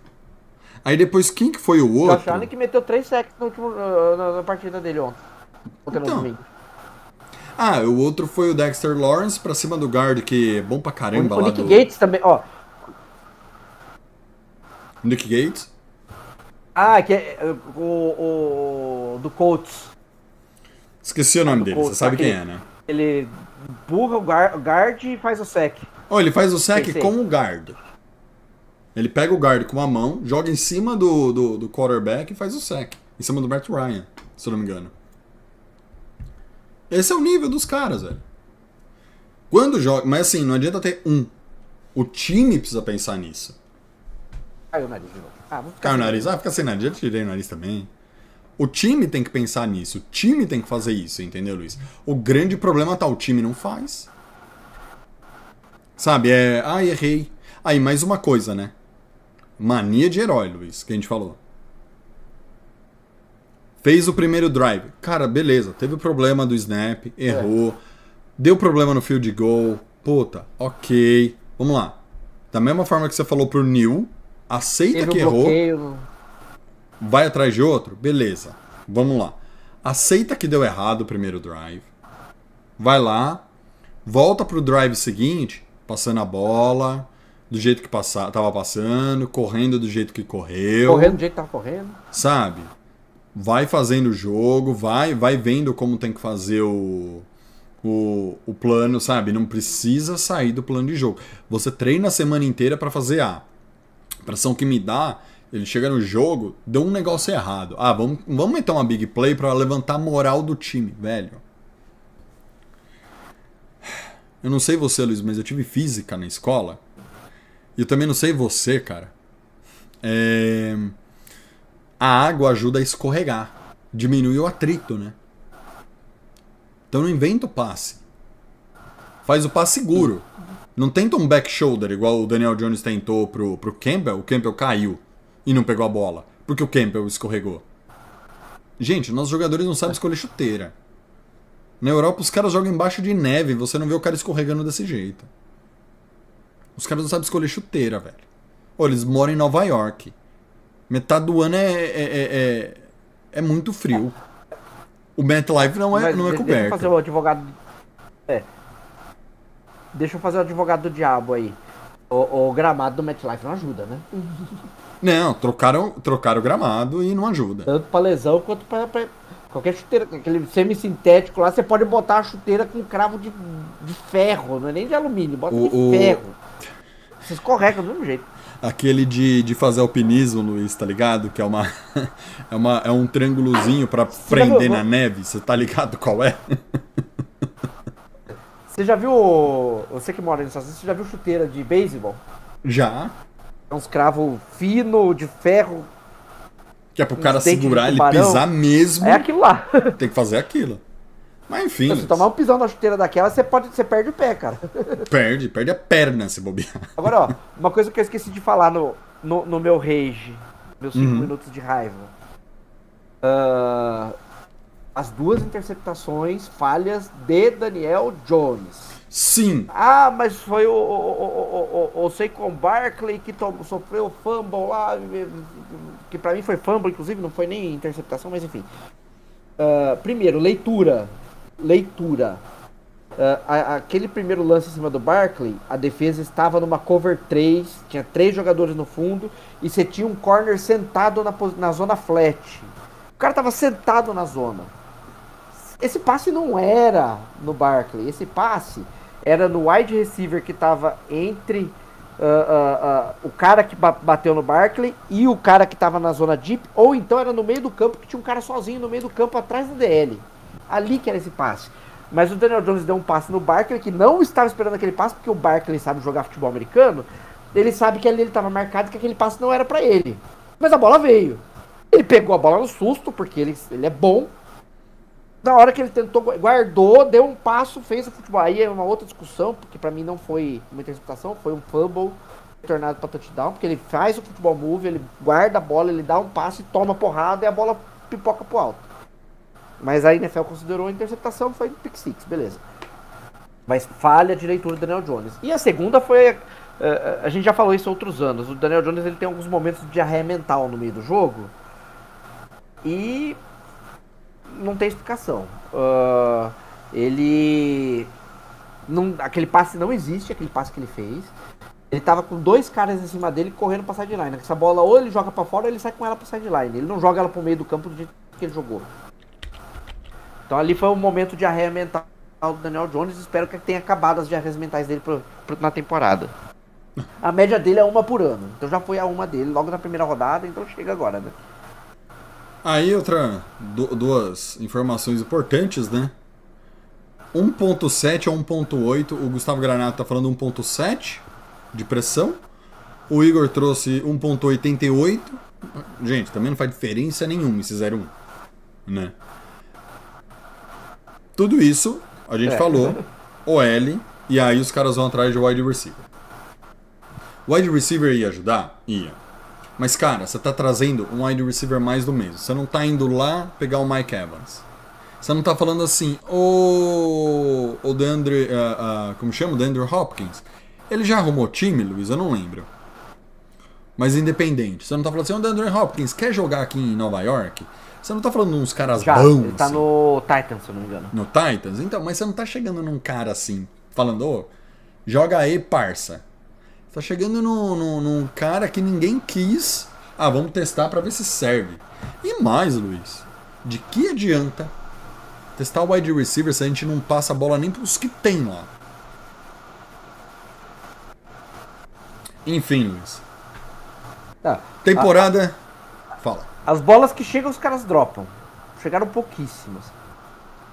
Aí depois, quem que foi o O outro? Josh Allen que meteu 3 sacks no último, na, partida dele ontem. Então. Ah, o outro foi o Dexter Lawrence pra cima do guard, que é bom pra caramba O, o lá Nick do... Gates também, ó. Nick Gates. Ah, que é é, o, o do Colts. Esqueci o nome dele, Colts, você sabe quem é, né? Ele burra o guard, e faz o sec. Oh, ele faz o sec Sei, sei. com o guard. Ele pega o guard com uma mão, joga em cima do, do, do quarterback e faz o sec. Em cima do Matt Ryan, se eu não me engano. Esse é o nível dos caras, velho. Quando joga. Mas assim, não adianta ter um. O time precisa pensar nisso. Caiu o nariz de novo. Ah, vou ficar Caiu o nariz. Ah, fica sem nariz. Já tirei o nariz também. O time tem que pensar nisso. O time tem que fazer isso, entendeu, Luiz? O grande problema tá, o time não faz. Sabe, é. Ah, errei. Aí, mais uma coisa, né? Mania de herói, Luiz, que a gente falou. Fez o primeiro drive. Cara, beleza. Teve o problema do snap, errou. Deu problema no field goal. Puta, ok. Vamos lá. Da mesma forma que você falou pro Neil, aceita Teve que um errou bloqueio. vai atrás de outro? Beleza. Vamos lá. Aceita que deu errado o primeiro drive. Vai lá. Volta pro drive seguinte, passando a bola, do jeito que passa, tava passando, correndo do jeito que correu. Correndo do jeito que tava correndo. Sabe? Vai fazendo o jogo, vai, vai vendo como tem que fazer o, o, o plano, sabe? Não precisa sair do plano de jogo. Você treina a semana inteira pra fazer A. A impressão que me dá, ele chega no jogo, deu um negócio errado. Ah, vamos, vamos meter uma big play pra levantar a moral do time, velho. Eu não sei você, Luiz, mas eu tive física na escola. E eu também não sei você, cara. É... A água ajuda a escorregar. Diminui o atrito, né? Então não inventa o passe. Faz o passe seguro. Não tenta um back shoulder igual o Daniel Jones tentou pro, pro Campbell. O Campbell caiu e não pegou a bola. Porque o Campbell escorregou. Gente, nossos jogadores não sabem escolher chuteira. Na Europa os caras jogam embaixo de neve, você não vê o cara escorregando desse jeito. Os caras não sabem escolher chuteira, velho. Ô, eles moram em Nova York. Metade do ano é, é, é, é, é muito frio. O MetLife não é, Mas não é de- Deixa eu coberto. fazer o advogado. É. Deixa eu fazer o advogado do diabo aí. O, o gramado do MetLife não ajuda, né? Não, trocaram, trocaram o gramado e não ajuda. Tanto pra lesão quanto pra, pra qualquer chuteira. Aquele semi-sintético lá, você pode botar a chuteira com cravo de, de ferro, não é nem de alumínio, bota O- de o- ferro. Você escorrega do mesmo jeito. Aquele de, de fazer alpinismo, Luiz, tá ligado? Que é uma. *laughs* É, uma, é um triângulozinho pra prender na neve. Você tá ligado qual é? *laughs* Você já viu. Você que mora nos Estados Unidos, você já viu chuteira de beisebol? Já. É uns cravos finos de ferro. Que é pro cara segurar, ele pisar mesmo. É aquilo lá. *laughs* Tem que fazer aquilo. Mas enfim. Se tomar um pisão na chuteira daquela, você, pode, você perde o pé, cara. *laughs* Perde, perde a perna se bobear. Agora, ó, uma coisa que eu esqueci de falar no, no, no meu rage, meus 5 Uhum. minutos de raiva. Ah, as duas interceptações falhas de Daniel Jones. Sim, Ah, mas foi o, o, o, o, o, Saquon Barkley que sofreu fumble lá, que pra mim foi fumble, inclusive, não foi nem interceptação, mas enfim. Ah, primeiro, leitura. Leitura. Ah, a- aquele primeiro lance em cima do Barkley, a defesa estava numa cover 3, tinha três jogadores no fundo, e você tinha um corner sentado na, na zona flat. O cara tava sentado na zona. Esse passe não era no Barkley, esse passe era no wide receiver que tava entre ah, ah, ah, o cara que ba- bateu no Barkley e o cara que tava na zona deep, ou então era no meio do campo que tinha um cara sozinho no meio do campo atrás do DL. Ali que era esse passe. Mas o Daniel Jones deu um passe no Barkley que não estava esperando aquele passe, porque o Barkley sabe jogar futebol americano. Ele sabe que ali ele estava marcado e que aquele passe não era para ele. Mas a bola veio. Ele pegou a bola no susto, porque ele, ele é bom. Na hora que ele tentou, guardou, deu um passo, fez o futebol. Aí é uma outra discussão, porque pra mim não foi uma interceptação, foi um fumble tornado pra touchdown, porque ele faz o futebol move, ele guarda a bola, ele dá um passe, toma porrada e a bola pipoca pro alto. Mas a NFL considerou a interceptação, foi pick six, beleza. Mas falha de leitura do Daniel Jones. E a segunda foi. eh, a gente já falou isso outros anos. O Daniel Jones ele tem alguns momentos de diarreia mental no meio do jogo. E não tem explicação. Ah, ele. Não, aquele passe não existe, aquele passe que ele fez. Ele tava com dois caras em cima dele correndo pra sideline. Essa bola ou ele joga pra fora ou ele sai com ela pra sideline. Ele não joga ela pro meio do campo do jeito que ele jogou. Então ali foi um momento de arreia mental do Daniel Jones. Espero que tenha acabado as diarreias mentais dele pro- na temporada. A média dele é uma por ano. Então já foi a uma dele logo na primeira rodada, então chega agora, né? Aí outra du- duas informações importantes, né? 1.7 a 1.8, o Gustavo Granato tá falando 1.7 de pressão. O Igor trouxe 1.88. Gente, também não faz diferença nenhuma esse 01, né? Tudo isso a gente É. falou, *laughs* OL, e aí os caras vão atrás de wide receiver. Wide receiver ia ajudar? Ia. Mas, cara, você tá trazendo um wide receiver mais do mesmo. Você não tá indo lá pegar o Mike Evans. Você não tá falando assim, o. O Deandre. ah, ah, como chama? O Deandre Hopkins. Ele já arrumou time, Luiz? Eu não lembro. Mas independente. Você não tá falando assim, o Deandre Hopkins quer jogar aqui em Nova York? Você não tá falando uns caras Já, bons. ele tá assim, no Titans, se eu não me engano. no Titans? Então, mas você não tá chegando num cara assim, falando, ô, joga aí, parça. Tá chegando num, num, num cara que ninguém quis. Ah, vamos testar pra ver se serve. E mais, Luiz, de que adianta testar o wide receiver se a gente não passa a bola nem pros que tem lá? Enfim, Luiz. Tá. Temporada. Fala. As bolas que chegam, os caras dropam. Chegaram pouquíssimas.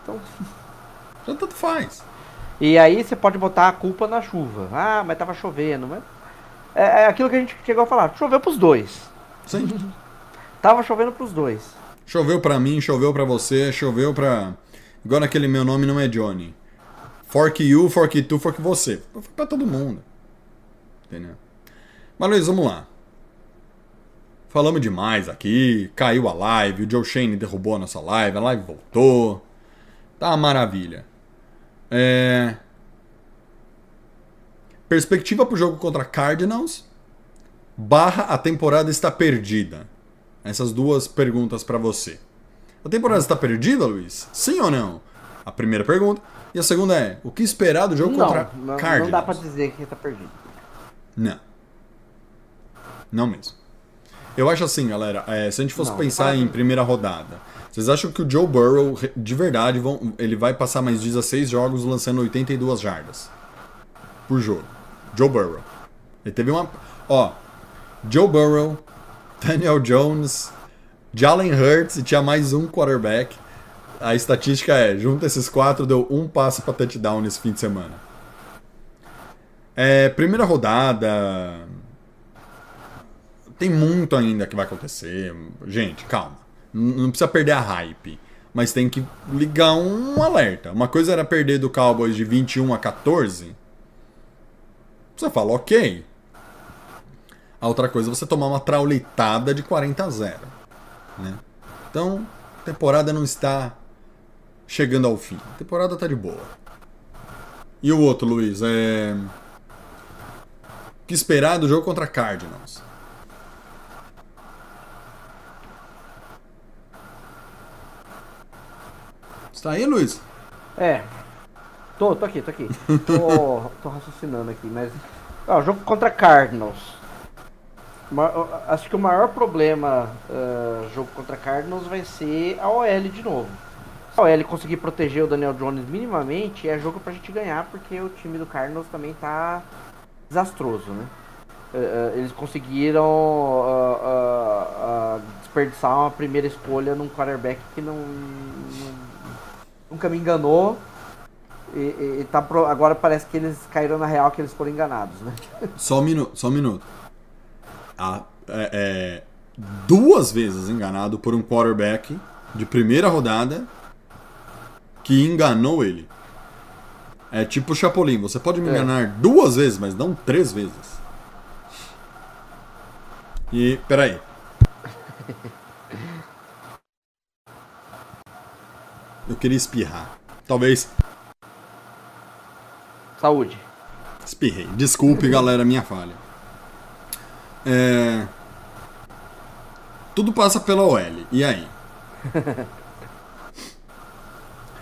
Então, Já tanto faz. e aí você pode botar a culpa na chuva. Ah, mas tava chovendo. Mas... É, é aquilo que a gente chegou a falar. Choveu pros dois. Sim. Tava chovendo pros dois. Choveu pra mim, choveu pra você, choveu pra. Igual naquele meu nome não é Johnny. Fork you, fork tu, fork você. Foi pra todo mundo. Entendeu? Mas Luiz, vamos lá. Falamos demais aqui, caiu a live, o Joe Shane derrubou a nossa live, a live voltou. Tá uma maravilha. É... Perspectiva pro jogo contra Cardinals barra a temporada está perdida? Essas duas perguntas pra você. A temporada está perdida, Luiz? Sim ou não? A primeira pergunta. E a segunda é: o que esperar do jogo Não, contra não, Cardinals? não dá pra dizer que tá perdido. Não. Não mesmo. Eu acho assim, galera, é, se a gente fosse Não, pensar em primeira rodada, vocês acham que o Joe Burrow, de verdade, vão, ele vai passar mais 16 jogos lançando 82 jardas por jogo? Joe Burrow. Ele teve uma. Ó, Joe Burrow, Daniel Jones, Jalen Hurts e tinha mais um quarterback. A estatística é: junta esses quatro, deu um passe pra touchdown nesse fim de semana. É, primeira rodada. Tem muito ainda que vai acontecer. Gente, calma. Não precisa perder a hype. Mas tem que ligar um alerta. Uma coisa era perder do Cowboys de 21 a 14. Você fala, ok. A outra coisa é você tomar uma traulitada de 40 a 0. Né? Então, a temporada não está chegando ao fim. A temporada tá de boa. E o outro, Luiz, é. O que esperar do jogo contra Cardinals? Está aí, Luiz? É. Tô, tô aqui, tô aqui. tô, *laughs* tô raciocinando aqui, mas. Ó, jogo contra Cardinals. Acho que o maior problema ah, jogo contra Cardinals vai ser a OL de novo. Se a OL conseguir proteger o Daniel Jones minimamente, é jogo pra gente ganhar, porque o time do Cardinals também tá desastroso, né? Eles conseguiram ah, ah, desperdiçar uma primeira escolha num quarterback que não, não- nunca me enganou. E, e- tá pro- agora parece que eles caíram na real que eles foram enganados, né? *laughs* Só um minuto, só um minuto. Ah, é, é, duas vezes enganado por um quarterback de primeira rodada que enganou ele. É tipo o Chapolin, você pode me É. enganar duas vezes, mas não três vezes. E, peraí. *laughs* Eu queria espirrar. Talvez Saúde. Espirrei. Desculpe, galera, minha falha. É... Tudo passa pela OL. E aí?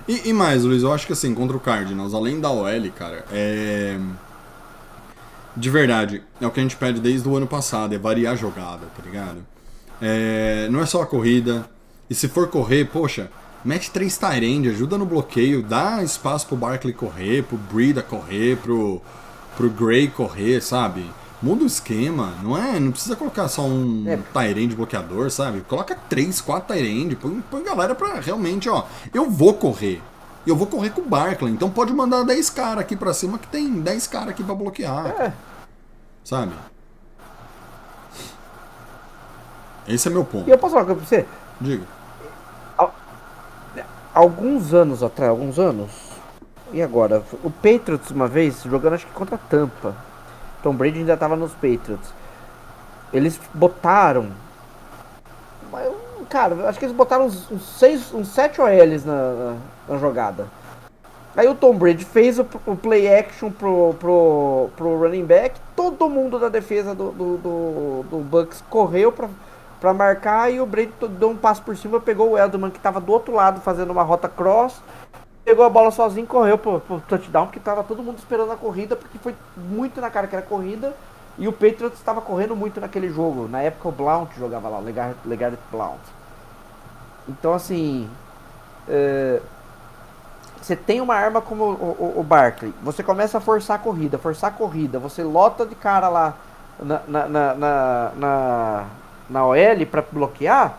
E, e mais, Luiz, eu acho que assim, contra o Cardinals, além da OL, cara, é. De verdade, é o que a gente pede desde o ano passado, é variar a jogada, tá ligado? É, Não é só a corrida. E se for correr, poxa, mete três Tyrande, ajuda no bloqueio, dá espaço pro Barkley correr, pro Brida correr, pro, pro Gray correr, sabe? Muda o esquema, não é? Não precisa colocar só um É. Tyrande bloqueador, sabe? Coloca três, quatro Tyrande, põe, põe galera pra realmente, ó, eu vou correr. E eu vou correr com o Barkley, então pode mandar 10 caras aqui pra cima que tem 10 caras aqui pra bloquear. É. Sabe? Esse é meu ponto. E eu posso falar uma coisa pra você? Diga. Alguns anos atrás, alguns anos. E agora? O Patriots uma vez, jogando acho que contra a Tampa. Tom Brady ainda tava nos Patriots. Eles botaram. Cara, acho que eles botaram uns, uns, seis, uns sete OLs na, na, na jogada. Aí o Tom Brady fez o, o play action pro, pro, pro running back. Todo mundo da defesa do, do, do, do Bucks correu pra, pra marcar. E o Brady deu um passo por cima, pegou o Edelman que tava do outro lado fazendo uma rota cross. Pegou a bola sozinho e correu pro, pro touchdown, porque tava todo mundo esperando a corrida, porque foi muito na cara que era corrida. E o Patriots estava correndo muito naquele jogo. Na época o Blount jogava lá, o Legar- Legarrette Blount. Então assim. é, você tem uma arma como o, o, o Barkley, você começa a forçar a corrida, forçar a corrida, você lota de cara lá na, na, na, na, na, OL pra bloquear.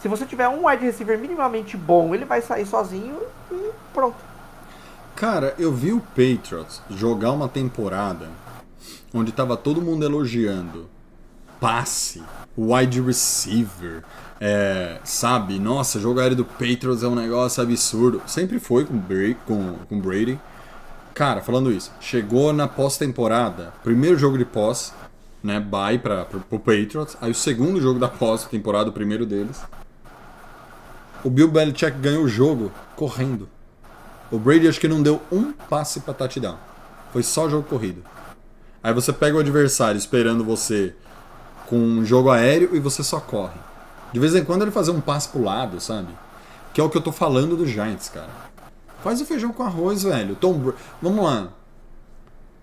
Se você tiver um wide receiver minimamente bom, ele vai sair sozinho e pronto. Cara, eu vi o Patriots jogar uma temporada onde tava todo mundo elogiando passe, wide receiver, é, sabe? Nossa, jogo aéreo do Patriots é um negócio absurdo. Sempre foi com, Bra- com, com Brady. Cara, falando isso, chegou na pós-temporada, primeiro jogo de pós, né? Bye pro, pro Patriots. Aí o segundo jogo da pós-temporada, o primeiro deles. O Bill Belichick ganhou o jogo correndo. O Brady acho que não deu um passe pra touchdown. Foi só jogo corrido. Aí você pega o adversário esperando você com um jogo aéreo e você só corre. De vez em quando ele fazer um passe pro lado, sabe? Que é o que eu tô falando do Giants, cara. Faz o feijão com arroz, velho. Tom Bra- Vamos lá.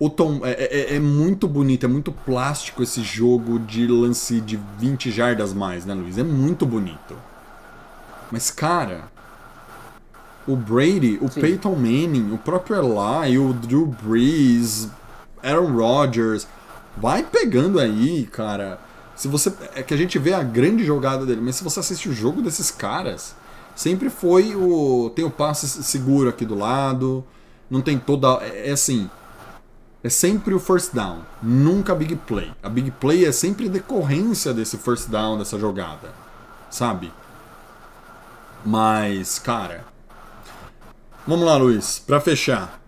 O Tom é, é- é muito bonito, é muito plástico esse jogo de lance de 20 jardas mais, né, Luiz? É muito bonito. Mas, cara, o Brady, o Sim. Peyton Manning, o próprio Eli, o Drew Brees, Aaron Rodgers, vai pegando aí, cara. Se você é que a gente vê a grande jogada dele, mas se você assiste o jogo desses caras, sempre foi o tem o passe seguro aqui do lado, não tem toda é, é assim, é sempre o first down, nunca a big play. A big play é sempre decorrência desse first down, dessa jogada, sabe? Mas, cara. Vamos lá, Luiz. Pra fechar.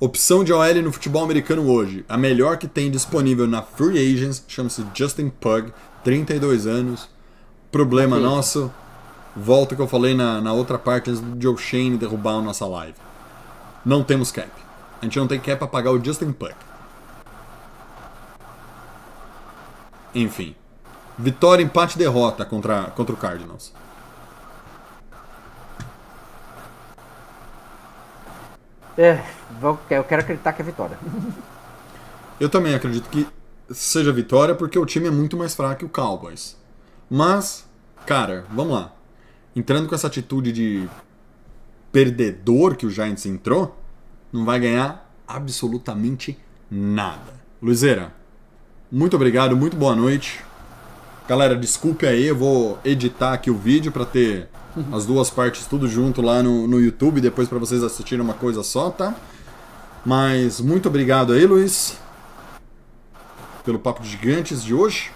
Opção de OL no futebol americano hoje. A melhor que tem disponível na Free Agents chama-se Justin Pug, 32 anos. Problema Ok. nosso. Volta que eu falei na, na outra parte antes do Joe Shane derrubar a nossa live. Não temos cap. A gente não tem cap pra pagar o Justin Pug. Enfim. Vitória, empate e derrota contra, contra o Cardinals. É, eu quero acreditar que é vitória. *laughs* Eu também acredito que seja vitória porque o time é muito mais fraco que o Cowboys. Mas, cara, vamos lá. Entrando com essa atitude de perdedor que o Giants entrou, não vai ganhar absolutamente nada. Luizeira, muito obrigado, muito boa noite. Galera, desculpe aí, eu vou editar aqui o vídeo para ter as duas partes tudo junto lá no, no YouTube, depois para vocês assistirem uma coisa só, tá? Mas muito obrigado aí, Luiz, pelo Papo de Gigantes de hoje.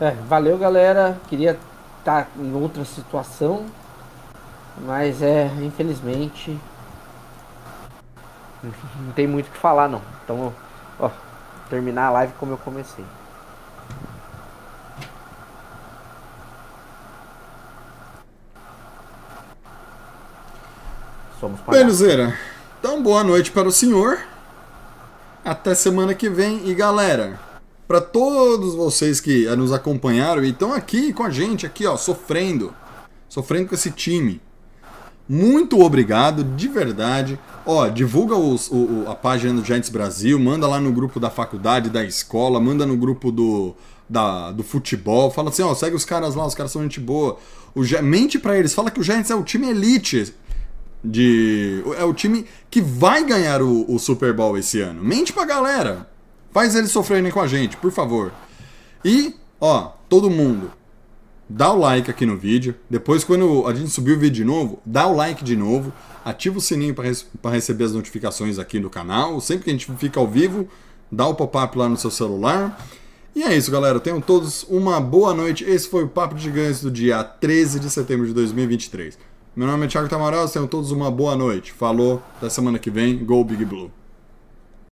É, valeu, galera. Queria estar em outra situação, mas é, infelizmente, não tem muito o que falar, não. Então, ó, terminar a live como eu comecei. Somos Bem, palhaços. Luzeira, então boa noite para o senhor. Até semana que vem. E galera, para todos vocês que eh, nos acompanharam e estão aqui com a gente, aqui ó, sofrendo, sofrendo com esse time. Muito obrigado, de verdade. Ó, divulga os- o- a página do Giants Brasil, manda lá no grupo da faculdade, da escola, manda no grupo do, da- do futebol. Fala assim, ó, segue os caras lá, os caras são gente boa. O, mente pra eles, fala que o Giants é o time elite de. É o time que vai ganhar o, o Super Bowl esse ano. Mente pra galera. Faz eles sofrerem com a gente, por favor. E, ó, todo mundo, dá o like aqui no vídeo. Depois, quando a gente subir o vídeo de novo, dá o like de novo. Ativa o sininho para receber as notificações aqui no canal. Sempre que a gente fica ao vivo, dá o pop-up lá no seu celular. E é isso, galera. Tenham todos uma boa noite. Esse foi o Papo de Gigantes do dia 13 de setembro de 2023. Meu nome é Thiago Tamaral. Tenham todos uma boa noite. Falou. Até semana que vem. Go Big Blue.